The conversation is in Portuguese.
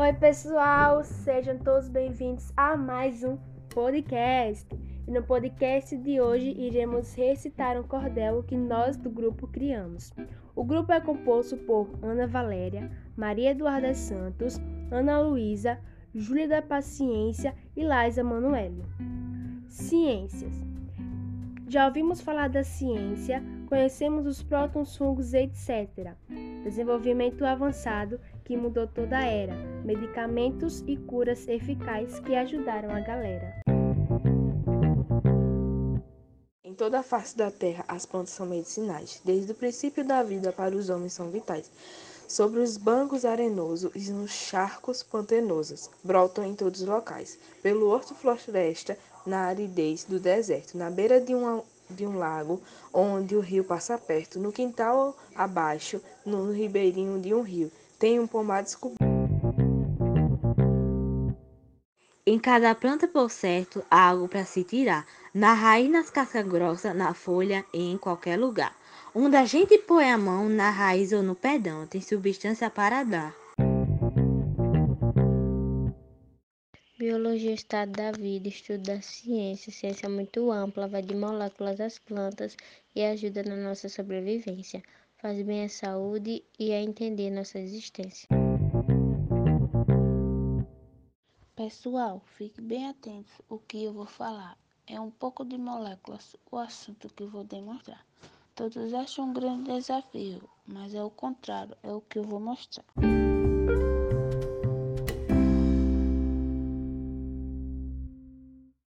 Oi, pessoal, sejam todos bem-vindos a mais um podcast. E no podcast de hoje iremos recitar um cordel que nós do grupo criamos. O grupo é composto por Ana Valéria, Maria Eduarda Santos, Ana Luísa, Júlia da Paciência e Laisa Manoeli. Ciências. Já ouvimos falar da ciência, conhecemos os prótons, fungos, etc. Desenvolvimento avançado que mudou toda a era, medicamentos e curas eficazes que ajudaram a galera. Toda a face da terra, as plantas são medicinais. Desde o princípio da vida para os homens são vitais. Sobre os bancos arenosos e nos charcos pantanosos, brotam em todos os locais. Pelo horto floresta, na aridez do deserto, na beira de um, de um lago, onde o rio passa perto, no quintal abaixo, no ribeirinho de um rio, tem um pomar descoberto. Em cada planta, por certo, há algo para se tirar. Na raiz, nas cascas grossas, na folha e em qualquer lugar. Onde a gente põe a mão, na raiz ou no pedão, tem substância para dar. Biologia é estado da vida, estudo da ciência. Ciência é muito ampla, vai de moléculas às plantas e ajuda na nossa sobrevivência. Faz bem à saúde e a entender nossa existência. Pessoal, fique bem atentos o que eu vou falar. É um pouco de moléculas o assunto que vou demonstrar. Todos acham um grande desafio, mas é o contrário, é o que eu vou mostrar.